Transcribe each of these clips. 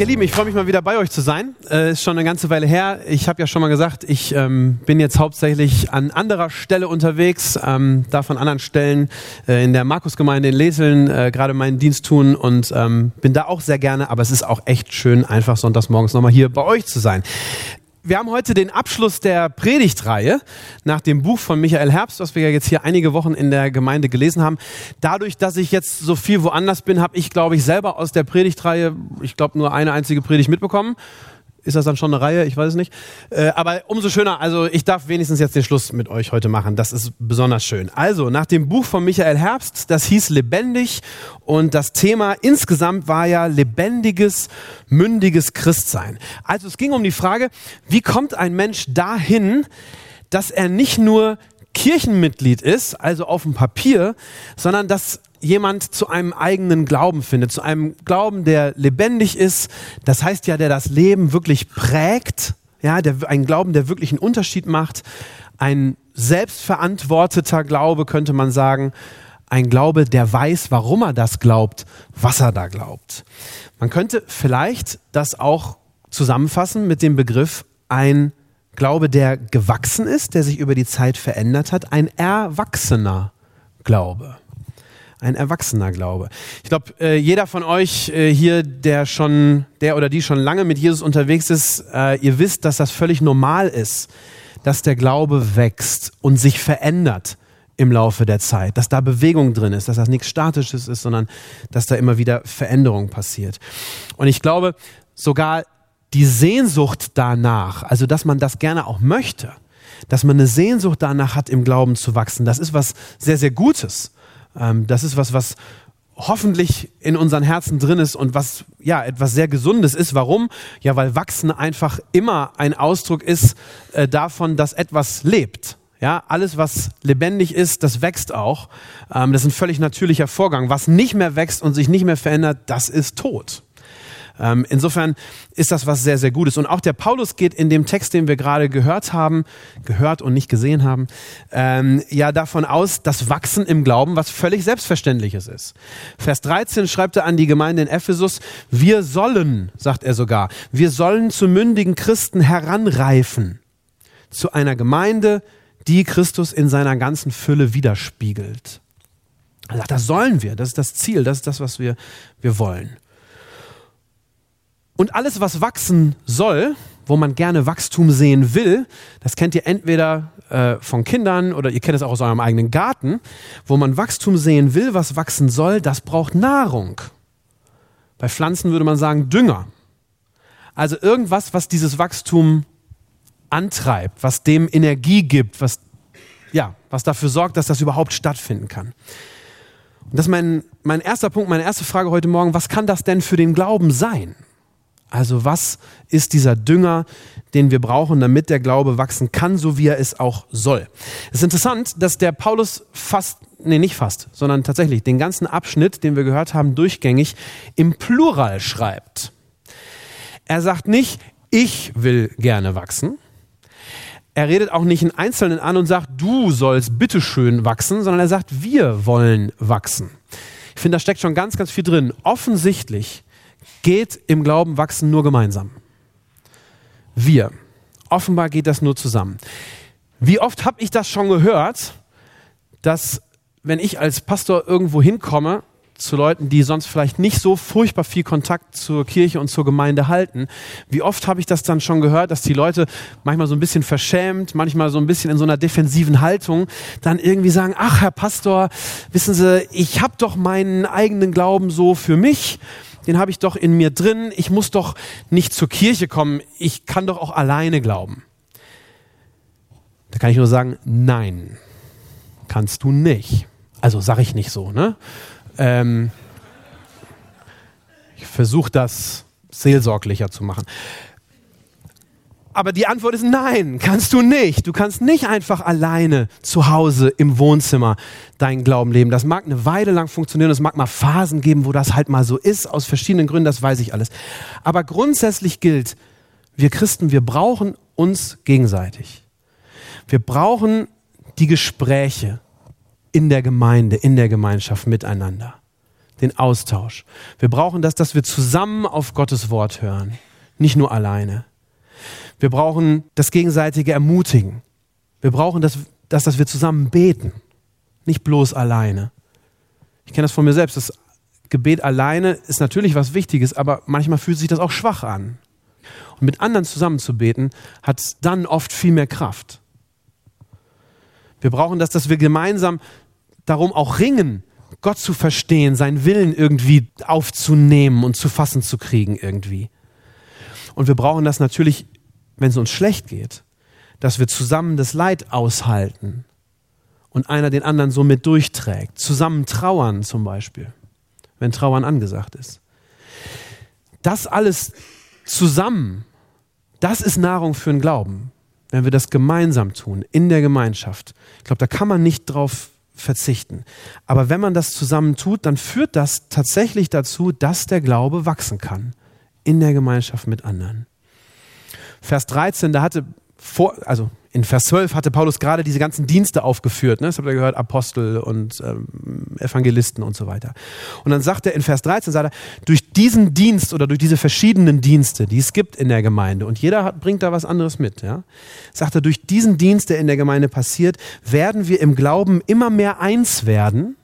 Ihr Lieben, ich freue mich mal wieder bei euch zu sein. Äh, ist schon eine ganze Weile her. Ich habe ja schon mal gesagt, ich ähm, bin jetzt hauptsächlich an anderer Stelle unterwegs, ähm, da von anderen Stellen äh, in der Markusgemeinde in Leseln äh, gerade meinen Dienst tun und ähm, bin da auch sehr gerne. Aber es ist auch echt schön, einfach sonntags morgens nochmal hier bei euch zu sein wir haben heute den Abschluss der Predigtreihe nach dem Buch von Michael Herbst, was wir ja jetzt hier einige Wochen in der Gemeinde gelesen haben. Dadurch, dass ich jetzt so viel woanders bin, habe ich, glaube ich, selber aus der Predigtreihe, ich glaube, nur eine einzige Predigt mitbekommen. Ist das dann schon eine Reihe? Ich weiß es nicht. Äh, aber umso schöner, also ich darf wenigstens jetzt den Schluss mit euch heute machen. Das ist besonders schön. Also, nach dem Buch von Michael Herbst, das hieß Lebendig und das Thema insgesamt war ja lebendiges, mündiges Christsein. Also es ging um die Frage, wie kommt ein Mensch dahin, dass er nicht nur Kirchenmitglied ist, also auf dem Papier, sondern dass jemand zu einem eigenen Glauben findet, zu einem Glauben, der lebendig ist. Das heißt ja, der das Leben wirklich prägt, ja, der, ein Glauben, der wirklich einen Unterschied macht, ein selbstverantworteter Glaube, könnte man sagen, ein Glaube, der weiß, warum er das glaubt, was er da glaubt. Man könnte vielleicht das auch zusammenfassen mit dem Begriff ein Glaube, der gewachsen ist, der sich über die Zeit verändert hat, ein erwachsener Glaube ein erwachsener Glaube. Ich glaube, äh, jeder von euch äh, hier, der schon, der oder die schon lange mit Jesus unterwegs ist, äh, ihr wisst, dass das völlig normal ist, dass der Glaube wächst und sich verändert im Laufe der Zeit, dass da Bewegung drin ist, dass das nichts Statisches ist, sondern dass da immer wieder Veränderung passiert. Und ich glaube, sogar die Sehnsucht danach, also dass man das gerne auch möchte, dass man eine Sehnsucht danach hat, im Glauben zu wachsen, das ist was sehr, sehr Gutes. Ähm, das ist was, was hoffentlich in unseren Herzen drin ist und was ja etwas sehr Gesundes ist. Warum? Ja, weil Wachsen einfach immer ein Ausdruck ist äh, davon, dass etwas lebt. Ja, alles, was lebendig ist, das wächst auch. Ähm, das ist ein völlig natürlicher Vorgang. Was nicht mehr wächst und sich nicht mehr verändert, das ist tot. Ähm, insofern ist das was sehr, sehr Gutes. Und auch der Paulus geht in dem Text, den wir gerade gehört haben, gehört und nicht gesehen haben, ähm, ja davon aus, dass Wachsen im Glauben was völlig Selbstverständliches ist. Vers 13 schreibt er an die Gemeinde in Ephesus, wir sollen, sagt er sogar, wir sollen zu mündigen Christen heranreifen, zu einer Gemeinde, die Christus in seiner ganzen Fülle widerspiegelt. Er sagt, das sollen wir, das ist das Ziel, das ist das, was wir, wir wollen. Und alles, was wachsen soll, wo man gerne Wachstum sehen will, das kennt ihr entweder äh, von Kindern oder ihr kennt es auch aus eurem eigenen Garten, wo man Wachstum sehen will, was wachsen soll, das braucht Nahrung. Bei Pflanzen würde man sagen Dünger. Also irgendwas, was dieses Wachstum antreibt, was dem Energie gibt, was, ja, was dafür sorgt, dass das überhaupt stattfinden kann. Und das ist mein, mein erster Punkt, meine erste Frage heute Morgen. Was kann das denn für den Glauben sein? Also was ist dieser Dünger, den wir brauchen, damit der Glaube wachsen kann, so wie er es auch soll? Es ist interessant, dass der Paulus fast, nee, nicht fast, sondern tatsächlich den ganzen Abschnitt, den wir gehört haben, durchgängig im Plural schreibt. Er sagt nicht, ich will gerne wachsen. Er redet auch nicht in Einzelnen an und sagt, du sollst bitteschön wachsen, sondern er sagt, wir wollen wachsen. Ich finde, da steckt schon ganz, ganz viel drin. Offensichtlich geht im Glauben wachsen nur gemeinsam. Wir. Offenbar geht das nur zusammen. Wie oft habe ich das schon gehört, dass wenn ich als Pastor irgendwo hinkomme, zu Leuten, die sonst vielleicht nicht so furchtbar viel Kontakt zur Kirche und zur Gemeinde halten. Wie oft habe ich das dann schon gehört, dass die Leute manchmal so ein bisschen verschämt, manchmal so ein bisschen in so einer defensiven Haltung dann irgendwie sagen, ach Herr Pastor, wissen Sie, ich habe doch meinen eigenen Glauben so für mich den habe ich doch in mir drin. Ich muss doch nicht zur Kirche kommen. Ich kann doch auch alleine glauben. Da kann ich nur sagen, nein, kannst du nicht. Also sage ich nicht so. Ne? Ähm, ich versuche das seelsorglicher zu machen. Aber die Antwort ist nein, kannst du nicht. Du kannst nicht einfach alleine zu Hause im Wohnzimmer deinen Glauben leben. Das mag eine Weile lang funktionieren, es mag mal Phasen geben, wo das halt mal so ist, aus verschiedenen Gründen, das weiß ich alles. Aber grundsätzlich gilt, wir Christen, wir brauchen uns gegenseitig. Wir brauchen die Gespräche in der Gemeinde, in der Gemeinschaft miteinander. Den Austausch. Wir brauchen das, dass wir zusammen auf Gottes Wort hören, nicht nur alleine. Wir brauchen das gegenseitige Ermutigen. Wir brauchen das, das, dass wir zusammen beten, nicht bloß alleine. Ich kenne das von mir selbst. Das Gebet alleine ist natürlich was Wichtiges, aber manchmal fühlt sich das auch schwach an. Und mit anderen zusammen zu beten, hat dann oft viel mehr Kraft. Wir brauchen das, dass wir gemeinsam darum auch ringen, Gott zu verstehen, seinen Willen irgendwie aufzunehmen und zu fassen zu kriegen irgendwie. Und wir brauchen das natürlich wenn es uns schlecht geht, dass wir zusammen das Leid aushalten und einer den anderen so mit durchträgt. Zusammen trauern zum Beispiel, wenn Trauern angesagt ist. Das alles zusammen, das ist Nahrung für den Glauben, wenn wir das gemeinsam tun, in der Gemeinschaft. Ich glaube, da kann man nicht drauf verzichten. Aber wenn man das zusammen tut, dann führt das tatsächlich dazu, dass der Glaube wachsen kann in der Gemeinschaft mit anderen. Vers 13, da hatte vor, also in Vers 12 hatte Paulus gerade diese ganzen Dienste aufgeführt. Ne? Das habt ihr gehört, Apostel und ähm, Evangelisten und so weiter. Und dann sagt er in Vers 13, sagt er, durch diesen Dienst oder durch diese verschiedenen Dienste, die es gibt in der Gemeinde, und jeder hat, bringt da was anderes mit, ja? sagt er, durch diesen Dienst, der in der Gemeinde passiert, werden wir im Glauben immer mehr eins werden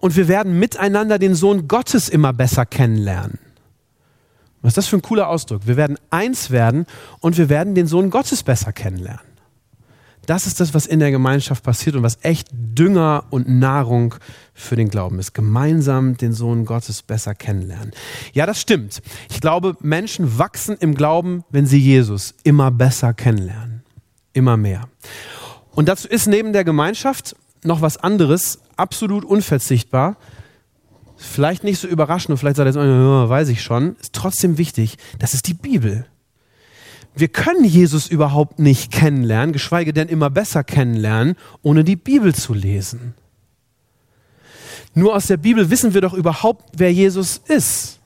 und wir werden miteinander den Sohn Gottes immer besser kennenlernen. Was ist das für ein cooler Ausdruck? Wir werden eins werden und wir werden den Sohn Gottes besser kennenlernen. Das ist das, was in der Gemeinschaft passiert und was echt Dünger und Nahrung für den Glauben ist. Gemeinsam den Sohn Gottes besser kennenlernen. Ja, das stimmt. Ich glaube, Menschen wachsen im Glauben, wenn sie Jesus immer besser kennenlernen. Immer mehr. Und dazu ist neben der Gemeinschaft noch was anderes absolut unverzichtbar, vielleicht nicht so überraschend und vielleicht sagt er jetzt, oh, weiß ich schon, ist trotzdem wichtig, das ist die Bibel. Wir können Jesus überhaupt nicht kennenlernen, geschweige denn immer besser kennenlernen, ohne die Bibel zu lesen. Nur aus der Bibel wissen wir doch überhaupt, wer Jesus ist.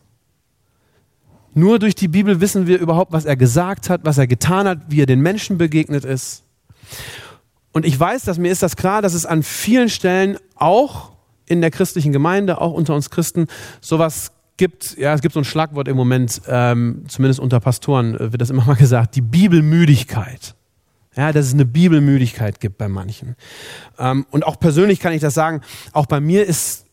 Nur durch die Bibel wissen wir überhaupt, was er gesagt hat, was er getan hat, wie er den Menschen begegnet ist. Und ich weiß, dass mir ist das klar, dass es an vielen Stellen auch in der christlichen Gemeinde, auch unter uns Christen, sowas gibt, ja, es gibt so ein Schlagwort im Moment, ähm, zumindest unter Pastoren äh, wird das immer mal gesagt, die Bibelmüdigkeit. Ja, dass es eine Bibelmüdigkeit gibt bei manchen. Ähm, und auch persönlich kann ich das sagen, auch bei mir ist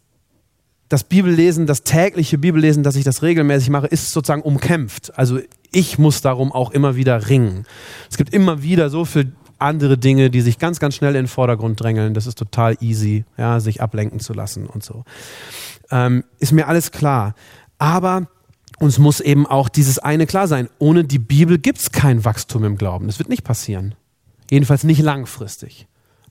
das Bibellesen, das tägliche Bibellesen, dass ich das regelmäßig mache, ist sozusagen umkämpft. Also ich muss darum auch immer wieder ringen. Es gibt immer wieder so viel andere Dinge, die sich ganz, ganz schnell in den Vordergrund drängeln. Das ist total easy, ja, sich ablenken zu lassen und so. Ähm, ist mir alles klar. Aber uns muss eben auch dieses eine klar sein. Ohne die Bibel gibt es kein Wachstum im Glauben. Das wird nicht passieren. Jedenfalls nicht langfristig.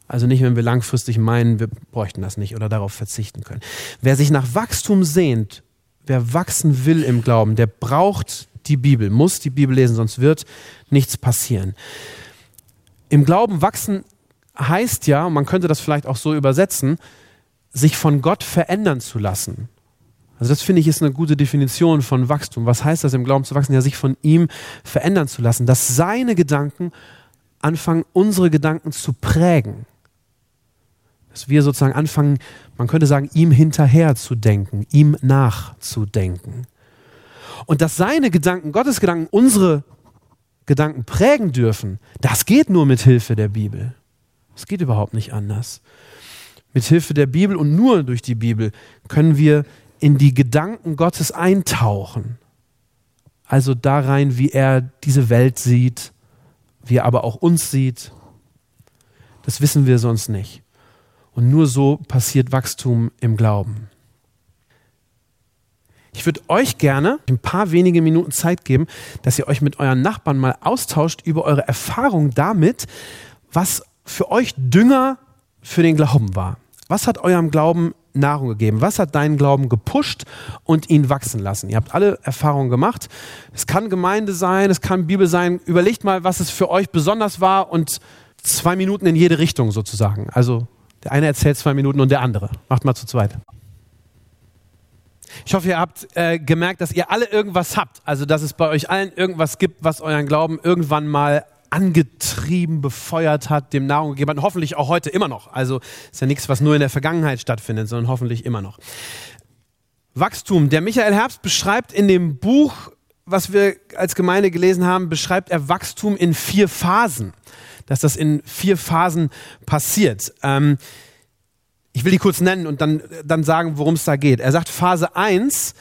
Also nicht, wenn wir langfristig meinen, wir bräuchten das nicht oder darauf verzichten können. Wer sich nach Wachstum sehnt, wer wachsen will im Glauben, der braucht die Bibel, muss die Bibel lesen, sonst wird nichts passieren. Im Glauben wachsen heißt ja, man könnte das vielleicht auch so übersetzen, sich von Gott verändern zu lassen. Also das finde ich ist eine gute Definition von Wachstum. Was heißt das im Glauben zu wachsen? Ja, sich von ihm verändern zu lassen, dass seine Gedanken anfangen, unsere Gedanken zu prägen. Dass wir sozusagen anfangen, man könnte sagen, ihm hinterher zu denken, ihm nachzudenken. Und dass seine Gedanken, Gottes Gedanken, unsere Gedanken prägen dürfen, das geht nur mit Hilfe der Bibel. Es geht überhaupt nicht anders. Mit Hilfe der Bibel und nur durch die Bibel können wir in die Gedanken Gottes eintauchen. Also da rein, wie er diese Welt sieht, wie er aber auch uns sieht. Das wissen wir sonst nicht. Und nur so passiert Wachstum im Glauben. Ich würde euch gerne ein paar wenige Minuten Zeit geben, dass ihr euch mit euren Nachbarn mal austauscht über eure Erfahrung damit, was für euch Dünger für den Glauben war. Was hat eurem Glauben Nahrung gegeben? Was hat deinen Glauben gepusht und ihn wachsen lassen? Ihr habt alle Erfahrungen gemacht. Es kann Gemeinde sein, es kann Bibel sein. Überlegt mal, was es für euch besonders war und zwei Minuten in jede Richtung sozusagen. Also der eine erzählt zwei Minuten und der andere. Macht mal zu zweit. Ich hoffe, ihr habt äh, gemerkt, dass ihr alle irgendwas habt. Also, dass es bei euch allen irgendwas gibt, was euren Glauben irgendwann mal angetrieben, befeuert hat, dem Nahrung gegeben hat. Und hoffentlich auch heute immer noch. Also, ist ja nichts, was nur in der Vergangenheit stattfindet, sondern hoffentlich immer noch. Wachstum. Der Michael Herbst beschreibt in dem Buch, was wir als Gemeinde gelesen haben, beschreibt er Wachstum in vier Phasen. Dass das in vier Phasen passiert. Ähm, ich will die kurz nennen und dann, dann sagen, worum es da geht. Er sagt, Phase 1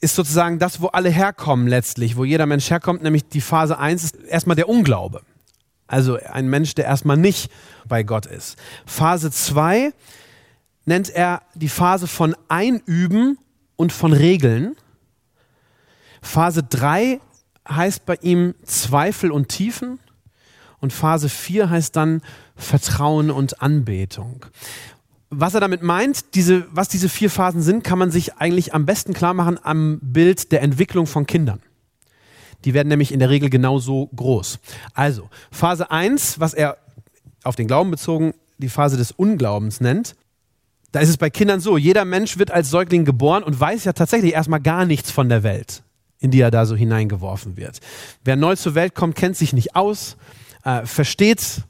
ist sozusagen das, wo alle herkommen letztlich, wo jeder Mensch herkommt, nämlich die Phase 1 ist erstmal der Unglaube. Also ein Mensch, der erstmal nicht bei Gott ist. Phase 2 nennt er die Phase von Einüben und von Regeln. Phase 3 heißt bei ihm Zweifel und Tiefen. Und Phase 4 heißt dann Vertrauen und Anbetung was er damit meint, diese, was diese vier Phasen sind, kann man sich eigentlich am besten klar machen am Bild der Entwicklung von Kindern. Die werden nämlich in der Regel genauso groß. Also, Phase 1, was er auf den Glauben bezogen die Phase des Unglaubens nennt, da ist es bei Kindern so, jeder Mensch wird als Säugling geboren und weiß ja tatsächlich erstmal gar nichts von der Welt, in die er da so hineingeworfen wird. Wer neu zur Welt kommt, kennt sich nicht aus, äh, versteht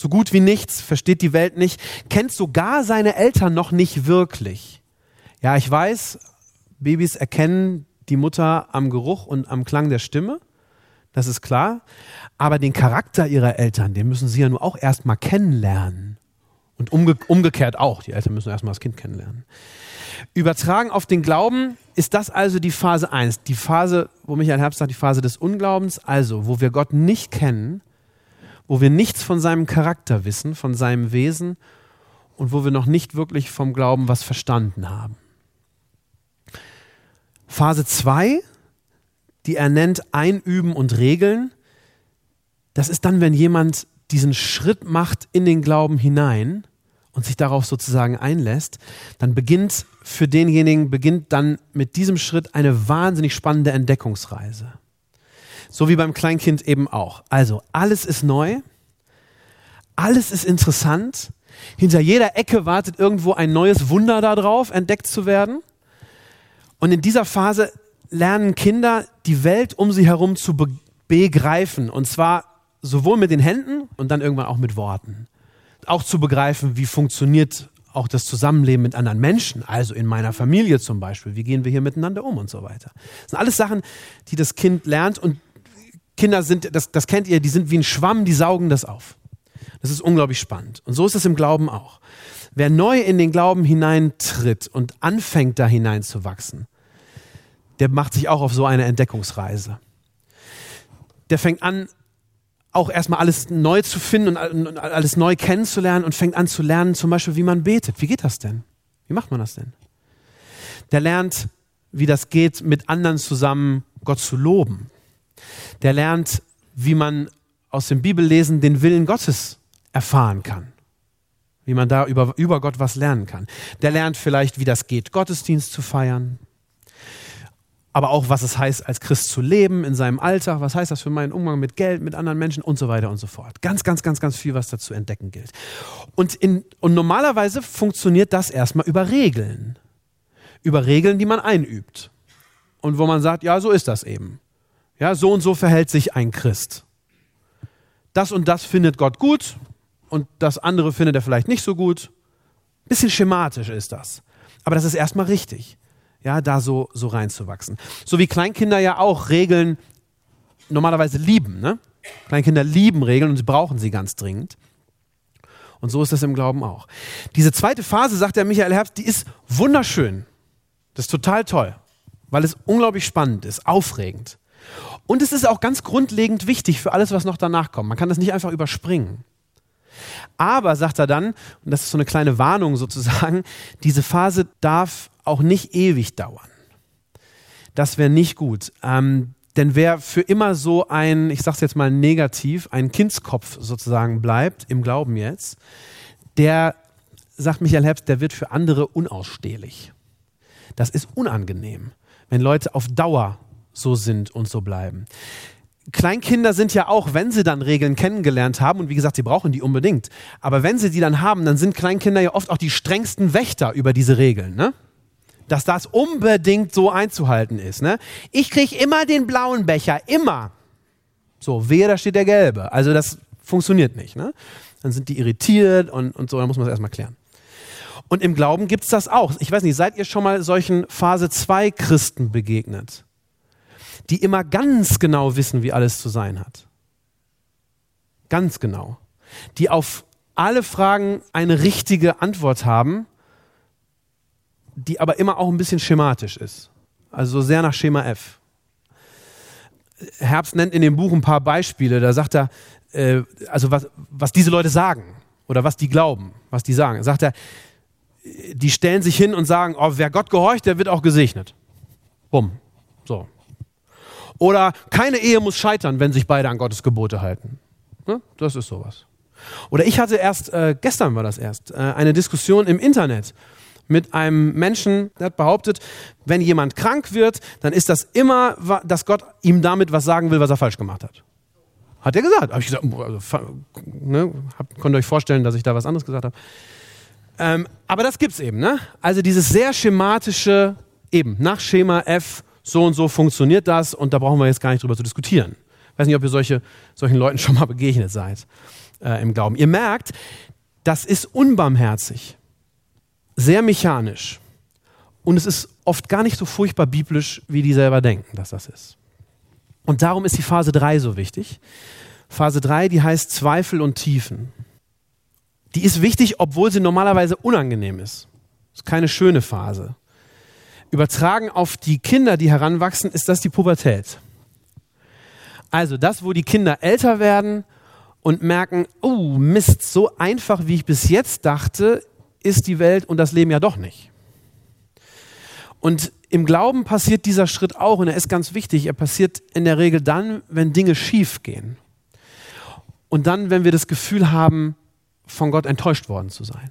so gut wie nichts, versteht die Welt nicht, kennt sogar seine Eltern noch nicht wirklich. Ja, ich weiß, Babys erkennen die Mutter am Geruch und am Klang der Stimme, das ist klar, aber den Charakter ihrer Eltern, den müssen sie ja nur auch erstmal kennenlernen. Und umge umgekehrt auch, die Eltern müssen erstmal das Kind kennenlernen. Übertragen auf den Glauben ist das also die Phase 1, die Phase, wo Michael Herbst sagt, die Phase des Unglaubens, also wo wir Gott nicht kennen, wo wir nichts von seinem Charakter wissen, von seinem Wesen und wo wir noch nicht wirklich vom Glauben was verstanden haben. Phase 2, die er nennt Einüben und Regeln, das ist dann, wenn jemand diesen Schritt macht in den Glauben hinein und sich darauf sozusagen einlässt, dann beginnt für denjenigen, beginnt dann mit diesem Schritt eine wahnsinnig spannende Entdeckungsreise. So wie beim Kleinkind eben auch. Also alles ist neu, alles ist interessant. Hinter jeder Ecke wartet irgendwo ein neues Wunder darauf, entdeckt zu werden. Und in dieser Phase lernen Kinder die Welt um sie herum zu be begreifen. Und zwar sowohl mit den Händen und dann irgendwann auch mit Worten. Auch zu begreifen, wie funktioniert auch das Zusammenleben mit anderen Menschen, also in meiner Familie zum Beispiel. Wie gehen wir hier miteinander um und so weiter. Das sind alles Sachen, die das Kind lernt und Kinder sind, das, das kennt ihr, die sind wie ein Schwamm, die saugen das auf. Das ist unglaublich spannend. Und so ist es im Glauben auch. Wer neu in den Glauben hineintritt und anfängt da hineinzuwachsen, der macht sich auch auf so eine Entdeckungsreise. Der fängt an, auch erstmal alles neu zu finden und alles neu kennenzulernen und fängt an zu lernen, zum Beispiel, wie man betet. Wie geht das denn? Wie macht man das denn? Der lernt, wie das geht, mit anderen zusammen Gott zu loben der lernt, wie man aus dem Bibellesen den Willen Gottes erfahren kann. Wie man da über, über Gott was lernen kann. Der lernt vielleicht, wie das geht, Gottesdienst zu feiern. Aber auch, was es heißt, als Christ zu leben in seinem Alltag. Was heißt das für meinen Umgang mit Geld, mit anderen Menschen und so weiter und so fort. Ganz, ganz, ganz, ganz viel, was da zu entdecken gilt. Und, in, und normalerweise funktioniert das erstmal über Regeln. Über Regeln, die man einübt. Und wo man sagt, ja, so ist das eben. Ja, so und so verhält sich ein Christ. Das und das findet Gott gut und das andere findet er vielleicht nicht so gut. Bisschen schematisch ist das. Aber das ist erstmal richtig. Ja, da so, so reinzuwachsen. So wie Kleinkinder ja auch Regeln normalerweise lieben. Ne? Kleinkinder lieben Regeln und sie brauchen sie ganz dringend. Und so ist das im Glauben auch. Diese zweite Phase, sagt der Michael Herbst, die ist wunderschön. Das ist total toll, weil es unglaublich spannend ist, aufregend. Und es ist auch ganz grundlegend wichtig für alles, was noch danach kommt. Man kann das nicht einfach überspringen. Aber, sagt er dann, und das ist so eine kleine Warnung sozusagen, diese Phase darf auch nicht ewig dauern. Das wäre nicht gut. Ähm, denn wer für immer so ein, ich sag's jetzt mal negativ, ein Kindskopf sozusagen bleibt, im Glauben jetzt, der sagt Michael Herbst, der wird für andere unausstehlich. Das ist unangenehm, wenn Leute auf Dauer so sind und so bleiben. Kleinkinder sind ja auch, wenn sie dann Regeln kennengelernt haben, und wie gesagt, sie brauchen die unbedingt, aber wenn sie die dann haben, dann sind Kleinkinder ja oft auch die strengsten Wächter über diese Regeln, ne? Dass das unbedingt so einzuhalten ist, ne? Ich kriege immer den blauen Becher, immer. So, wer, da steht der gelbe. Also das funktioniert nicht, ne? Dann sind die irritiert und, und so, dann muss man es erstmal klären. Und im Glauben gibt es das auch. Ich weiß nicht, seid ihr schon mal solchen Phase 2 Christen begegnet? Die immer ganz genau wissen, wie alles zu sein hat. Ganz genau. Die auf alle Fragen eine richtige Antwort haben, die aber immer auch ein bisschen schematisch ist. Also sehr nach Schema F. Herbst nennt in dem Buch ein paar Beispiele. Da sagt er, äh, also was, was diese Leute sagen oder was die glauben, was die sagen. Sagt er, die stellen sich hin und sagen, oh, wer Gott gehorcht, der wird auch gesegnet. Bumm. So, oder keine Ehe muss scheitern, wenn sich beide an Gottes Gebote halten. Ne? Das ist sowas. Oder ich hatte erst, äh, gestern war das erst, äh, eine Diskussion im Internet mit einem Menschen, der hat behauptet, wenn jemand krank wird, dann ist das immer, dass Gott ihm damit was sagen will, was er falsch gemacht hat. Hat er gesagt. Habe ich gesagt, also, ne, hab, könnt ihr euch vorstellen, dass ich da was anderes gesagt habe. Ähm, aber das gibt's eben, ne? Also dieses sehr schematische, eben nach Schema F, so und so funktioniert das und da brauchen wir jetzt gar nicht drüber zu diskutieren. Ich weiß nicht, ob ihr solche, solchen Leuten schon mal begegnet seid äh, im Glauben. Ihr merkt, das ist unbarmherzig, sehr mechanisch und es ist oft gar nicht so furchtbar biblisch, wie die selber denken, dass das ist. Und darum ist die Phase 3 so wichtig. Phase 3, die heißt Zweifel und Tiefen. Die ist wichtig, obwohl sie normalerweise unangenehm ist. Das ist keine schöne Phase. Übertragen auf die Kinder, die heranwachsen, ist das die Pubertät. Also das, wo die Kinder älter werden und merken, oh Mist, so einfach wie ich bis jetzt dachte, ist die Welt und das Leben ja doch nicht. Und im Glauben passiert dieser Schritt auch und er ist ganz wichtig. Er passiert in der Regel dann, wenn Dinge schief gehen. Und dann, wenn wir das Gefühl haben, von Gott enttäuscht worden zu sein.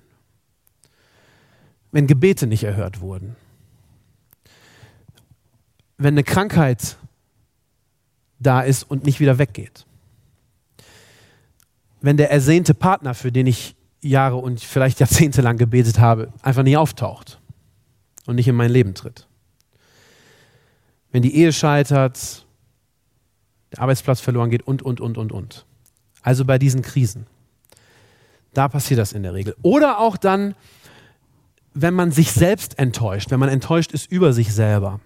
Wenn Gebete nicht erhört wurden wenn eine Krankheit da ist und nicht wieder weggeht. Wenn der ersehnte Partner, für den ich Jahre und vielleicht Jahrzehnte lang gebetet habe, einfach nicht auftaucht und nicht in mein Leben tritt. Wenn die Ehe scheitert, der Arbeitsplatz verloren geht und, und, und, und, und. Also bei diesen Krisen. Da passiert das in der Regel. Oder auch dann, wenn man sich selbst enttäuscht, wenn man enttäuscht ist über sich selber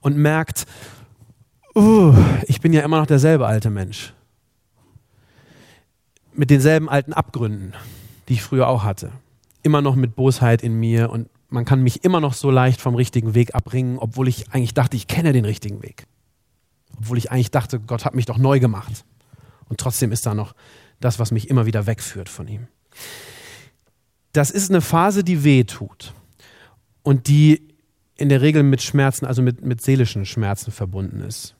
und merkt, uh, ich bin ja immer noch derselbe alte Mensch. Mit denselben alten Abgründen, die ich früher auch hatte. Immer noch mit Bosheit in mir und man kann mich immer noch so leicht vom richtigen Weg abbringen, obwohl ich eigentlich dachte, ich kenne den richtigen Weg. Obwohl ich eigentlich dachte, Gott hat mich doch neu gemacht. Und trotzdem ist da noch das, was mich immer wieder wegführt von ihm. Das ist eine Phase, die weh tut und die in der Regel mit Schmerzen, also mit, mit seelischen Schmerzen verbunden ist.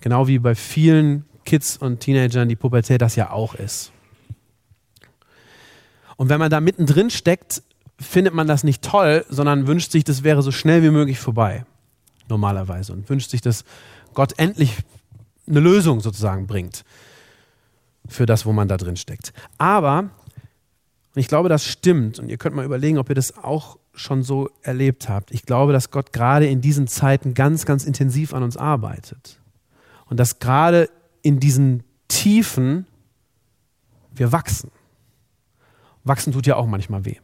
Genau wie bei vielen Kids und Teenagern die Pubertät das ja auch ist. Und wenn man da mittendrin steckt, findet man das nicht toll, sondern wünscht sich, das wäre so schnell wie möglich vorbei. Normalerweise. Und wünscht sich, dass Gott endlich eine Lösung sozusagen bringt für das, wo man da drin steckt. Aber, und ich glaube, das stimmt, und ihr könnt mal überlegen, ob ihr das auch schon so erlebt habt. Ich glaube, dass Gott gerade in diesen Zeiten ganz, ganz intensiv an uns arbeitet. Und dass gerade in diesen Tiefen wir wachsen. Wachsen tut ja auch manchmal weh.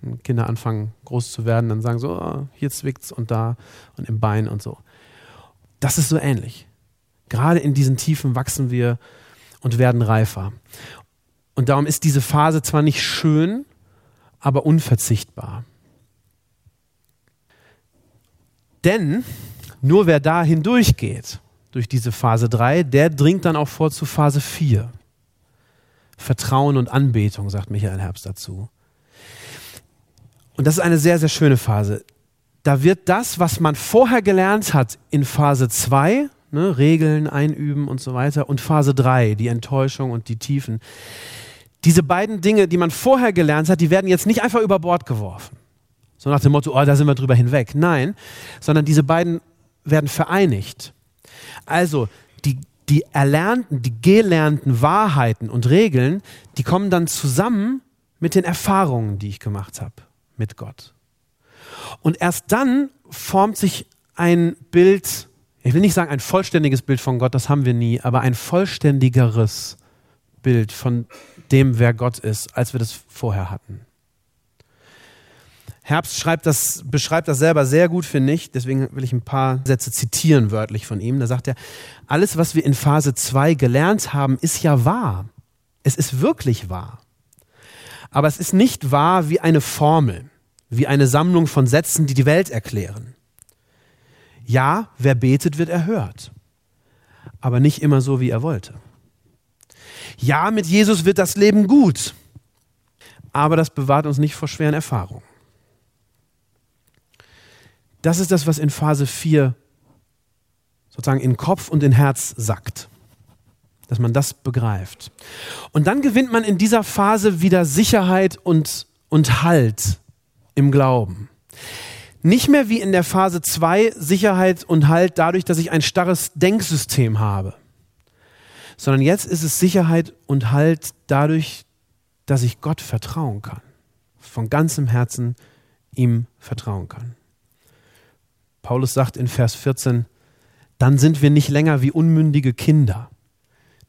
Wenn Kinder anfangen groß zu werden, dann sagen so, oh, hier zwickt's und da und im Bein und so. Das ist so ähnlich. Gerade in diesen Tiefen wachsen wir und werden reifer. Und darum ist diese Phase zwar nicht schön, aber unverzichtbar. Denn nur wer da hindurchgeht, durch diese Phase 3, der dringt dann auch vor zu Phase 4. Vertrauen und Anbetung, sagt Michael Herbst dazu. Und das ist eine sehr, sehr schöne Phase. Da wird das, was man vorher gelernt hat in Phase 2, ne, Regeln einüben und so weiter, und Phase 3, die Enttäuschung und die Tiefen, diese beiden Dinge, die man vorher gelernt hat, die werden jetzt nicht einfach über Bord geworfen. So nach dem Motto, oh, da sind wir drüber hinweg. Nein, sondern diese beiden werden vereinigt. Also die, die erlernten, die gelernten Wahrheiten und Regeln, die kommen dann zusammen mit den Erfahrungen, die ich gemacht habe mit Gott. Und erst dann formt sich ein Bild, ich will nicht sagen ein vollständiges Bild von Gott, das haben wir nie, aber ein vollständigeres Bild von dem, wer Gott ist, als wir das vorher hatten. Herbst schreibt das, beschreibt das selber sehr gut, finde ich. Deswegen will ich ein paar Sätze zitieren wörtlich von ihm. Da sagt er, alles, was wir in Phase 2 gelernt haben, ist ja wahr. Es ist wirklich wahr. Aber es ist nicht wahr wie eine Formel, wie eine Sammlung von Sätzen, die die Welt erklären. Ja, wer betet, wird erhört. Aber nicht immer so, wie er wollte. Ja, mit Jesus wird das Leben gut. Aber das bewahrt uns nicht vor schweren Erfahrungen. Das ist das, was in Phase 4 sozusagen in Kopf und in Herz sackt. Dass man das begreift. Und dann gewinnt man in dieser Phase wieder Sicherheit und, und Halt im Glauben. Nicht mehr wie in der Phase 2 Sicherheit und Halt dadurch, dass ich ein starres Denksystem habe, sondern jetzt ist es Sicherheit und Halt dadurch, dass ich Gott vertrauen kann. Von ganzem Herzen ihm vertrauen kann. Paulus sagt in Vers 14, dann sind wir nicht länger wie unmündige Kinder,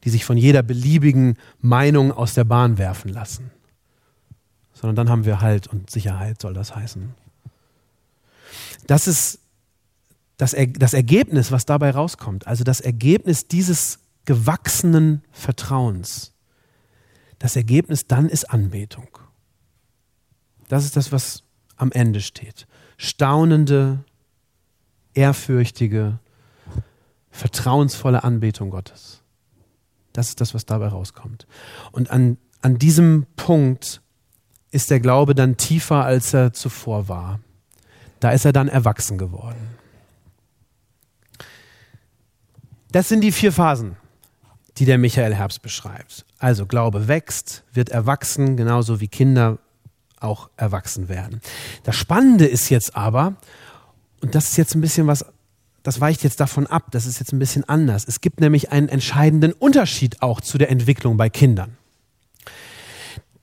die sich von jeder beliebigen Meinung aus der Bahn werfen lassen, sondern dann haben wir Halt und Sicherheit, soll das heißen. Das ist das, er das Ergebnis, was dabei rauskommt, also das Ergebnis dieses gewachsenen Vertrauens. Das Ergebnis dann ist Anbetung. Das ist das, was am Ende steht. Staunende, ehrfürchtige, vertrauensvolle Anbetung Gottes. Das ist das, was dabei rauskommt. Und an, an diesem Punkt ist der Glaube dann tiefer, als er zuvor war. Da ist er dann erwachsen geworden. Das sind die vier Phasen, die der Michael Herbst beschreibt. Also Glaube wächst, wird erwachsen, genauso wie Kinder auch erwachsen werden. Das Spannende ist jetzt aber, und das ist jetzt ein bisschen was, das weicht jetzt davon ab, das ist jetzt ein bisschen anders. Es gibt nämlich einen entscheidenden Unterschied auch zu der Entwicklung bei Kindern.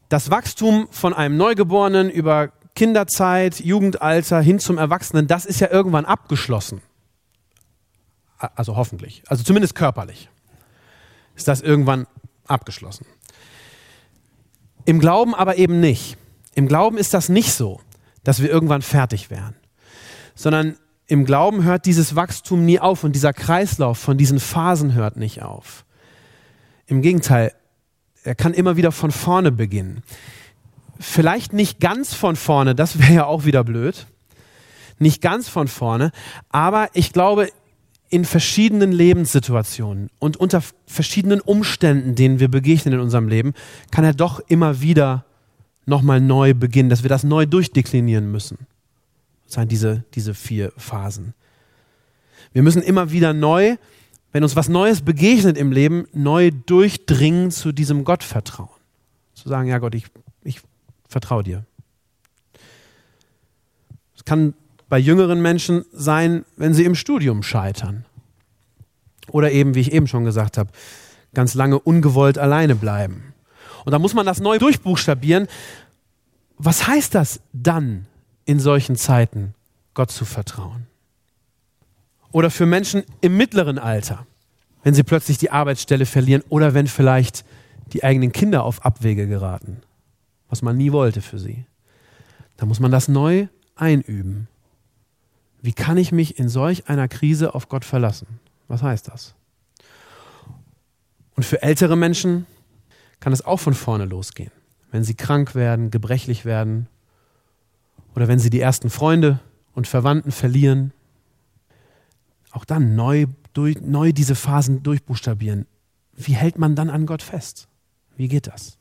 Das Wachstum von einem Neugeborenen über Kinderzeit, Jugendalter hin zum Erwachsenen, das ist ja irgendwann abgeschlossen. Also hoffentlich. Also zumindest körperlich ist das irgendwann abgeschlossen. Im Glauben aber eben nicht. Im Glauben ist das nicht so, dass wir irgendwann fertig wären sondern im Glauben hört dieses Wachstum nie auf und dieser Kreislauf von diesen Phasen hört nicht auf. Im Gegenteil, er kann immer wieder von vorne beginnen. Vielleicht nicht ganz von vorne, das wäre ja auch wieder blöd. Nicht ganz von vorne, aber ich glaube, in verschiedenen Lebenssituationen und unter verschiedenen Umständen, denen wir begegnen in unserem Leben, kann er doch immer wieder nochmal neu beginnen, dass wir das neu durchdeklinieren müssen sein, diese, diese vier Phasen. Wir müssen immer wieder neu, wenn uns was Neues begegnet im Leben, neu durchdringen zu diesem Gottvertrauen. Zu sagen, ja Gott, ich, ich vertraue dir. Es kann bei jüngeren Menschen sein, wenn sie im Studium scheitern. Oder eben, wie ich eben schon gesagt habe, ganz lange ungewollt alleine bleiben. Und da muss man das neu durchbuchstabieren. Was heißt das dann, in solchen Zeiten Gott zu vertrauen. Oder für Menschen im mittleren Alter, wenn sie plötzlich die Arbeitsstelle verlieren oder wenn vielleicht die eigenen Kinder auf Abwege geraten, was man nie wollte für sie. Da muss man das neu einüben. Wie kann ich mich in solch einer Krise auf Gott verlassen? Was heißt das? Und für ältere Menschen kann es auch von vorne losgehen. Wenn sie krank werden, gebrechlich werden, oder wenn sie die ersten Freunde und Verwandten verlieren, auch dann neu, durch, neu diese Phasen durchbuchstabieren. Wie hält man dann an Gott fest? Wie geht das?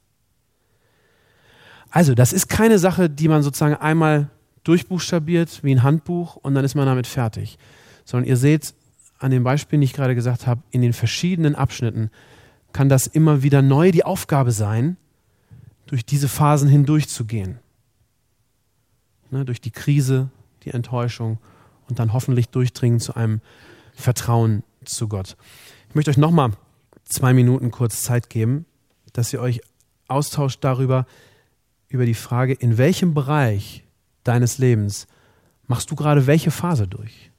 Also, das ist keine Sache, die man sozusagen einmal durchbuchstabiert wie ein Handbuch und dann ist man damit fertig. Sondern ihr seht an den Beispielen, die ich gerade gesagt habe, in den verschiedenen Abschnitten kann das immer wieder neu die Aufgabe sein, durch diese Phasen hindurchzugehen. Ne, durch die Krise, die Enttäuschung und dann hoffentlich durchdringen zu einem Vertrauen zu Gott. Ich möchte euch nochmal zwei Minuten kurz Zeit geben, dass ihr euch austauscht darüber, über die Frage, in welchem Bereich deines Lebens machst du gerade welche Phase durch?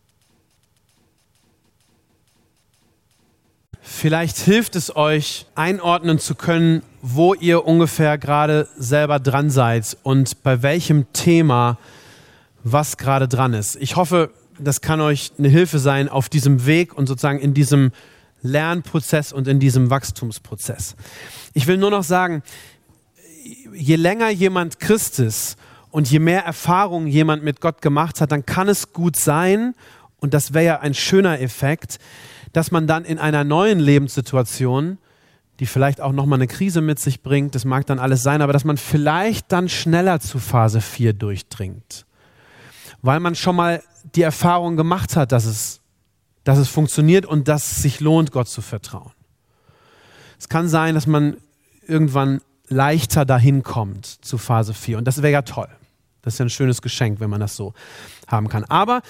Vielleicht hilft es euch, einordnen zu können, wo ihr ungefähr gerade selber dran seid und bei welchem Thema was gerade dran ist. Ich hoffe, das kann euch eine Hilfe sein auf diesem Weg und sozusagen in diesem Lernprozess und in diesem Wachstumsprozess. Ich will nur noch sagen, je länger jemand Christ ist und je mehr Erfahrung jemand mit Gott gemacht hat, dann kann es gut sein, und das wäre ja ein schöner Effekt, dass man dann in einer neuen Lebenssituation, die vielleicht auch nochmal eine Krise mit sich bringt, das mag dann alles sein, aber dass man vielleicht dann schneller zu Phase 4 durchdringt. Weil man schon mal die Erfahrung gemacht hat, dass es, dass es funktioniert und dass es sich lohnt, Gott zu vertrauen. Es kann sein, dass man irgendwann leichter dahin kommt zu Phase 4 und das wäre ja toll. Das ist ja ein schönes Geschenk, wenn man das so haben kann. Aber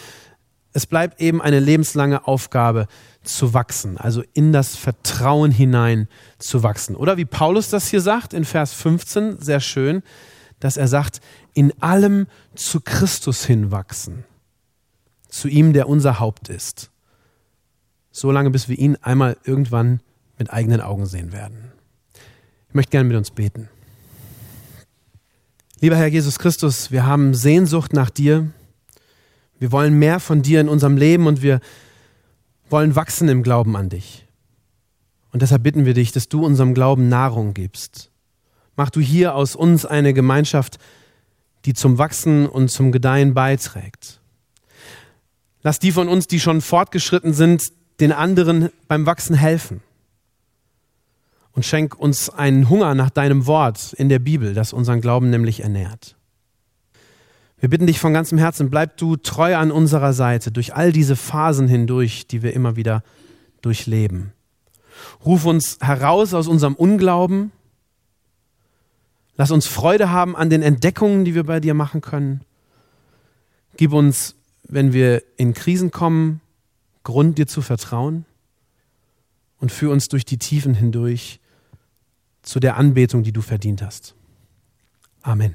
es bleibt eben eine lebenslange Aufgabe zu wachsen, also in das Vertrauen hinein zu wachsen. Oder wie Paulus das hier sagt in Vers 15, sehr schön, dass er sagt, in allem zu Christus hinwachsen, zu ihm, der unser Haupt ist. So lange, bis wir ihn einmal irgendwann mit eigenen Augen sehen werden. Ich möchte gerne mit uns beten. Lieber Herr Jesus Christus, wir haben Sehnsucht nach dir, wir wollen mehr von dir in unserem Leben und wir wollen wachsen im Glauben an dich. Und deshalb bitten wir dich, dass du unserem Glauben Nahrung gibst. Mach du hier aus uns eine Gemeinschaft, die zum Wachsen und zum Gedeihen beiträgt. Lass die von uns, die schon fortgeschritten sind, den anderen beim Wachsen helfen. Und schenk uns einen Hunger nach deinem Wort in der Bibel, das unseren Glauben nämlich ernährt. Wir bitten dich von ganzem Herzen, bleib du treu an unserer Seite durch all diese Phasen hindurch, die wir immer wieder durchleben. Ruf uns heraus aus unserem Unglauben. Lass uns Freude haben an den Entdeckungen, die wir bei dir machen können. Gib uns, wenn wir in Krisen kommen, Grund dir zu vertrauen und führ uns durch die Tiefen hindurch zu der Anbetung, die du verdient hast. Amen.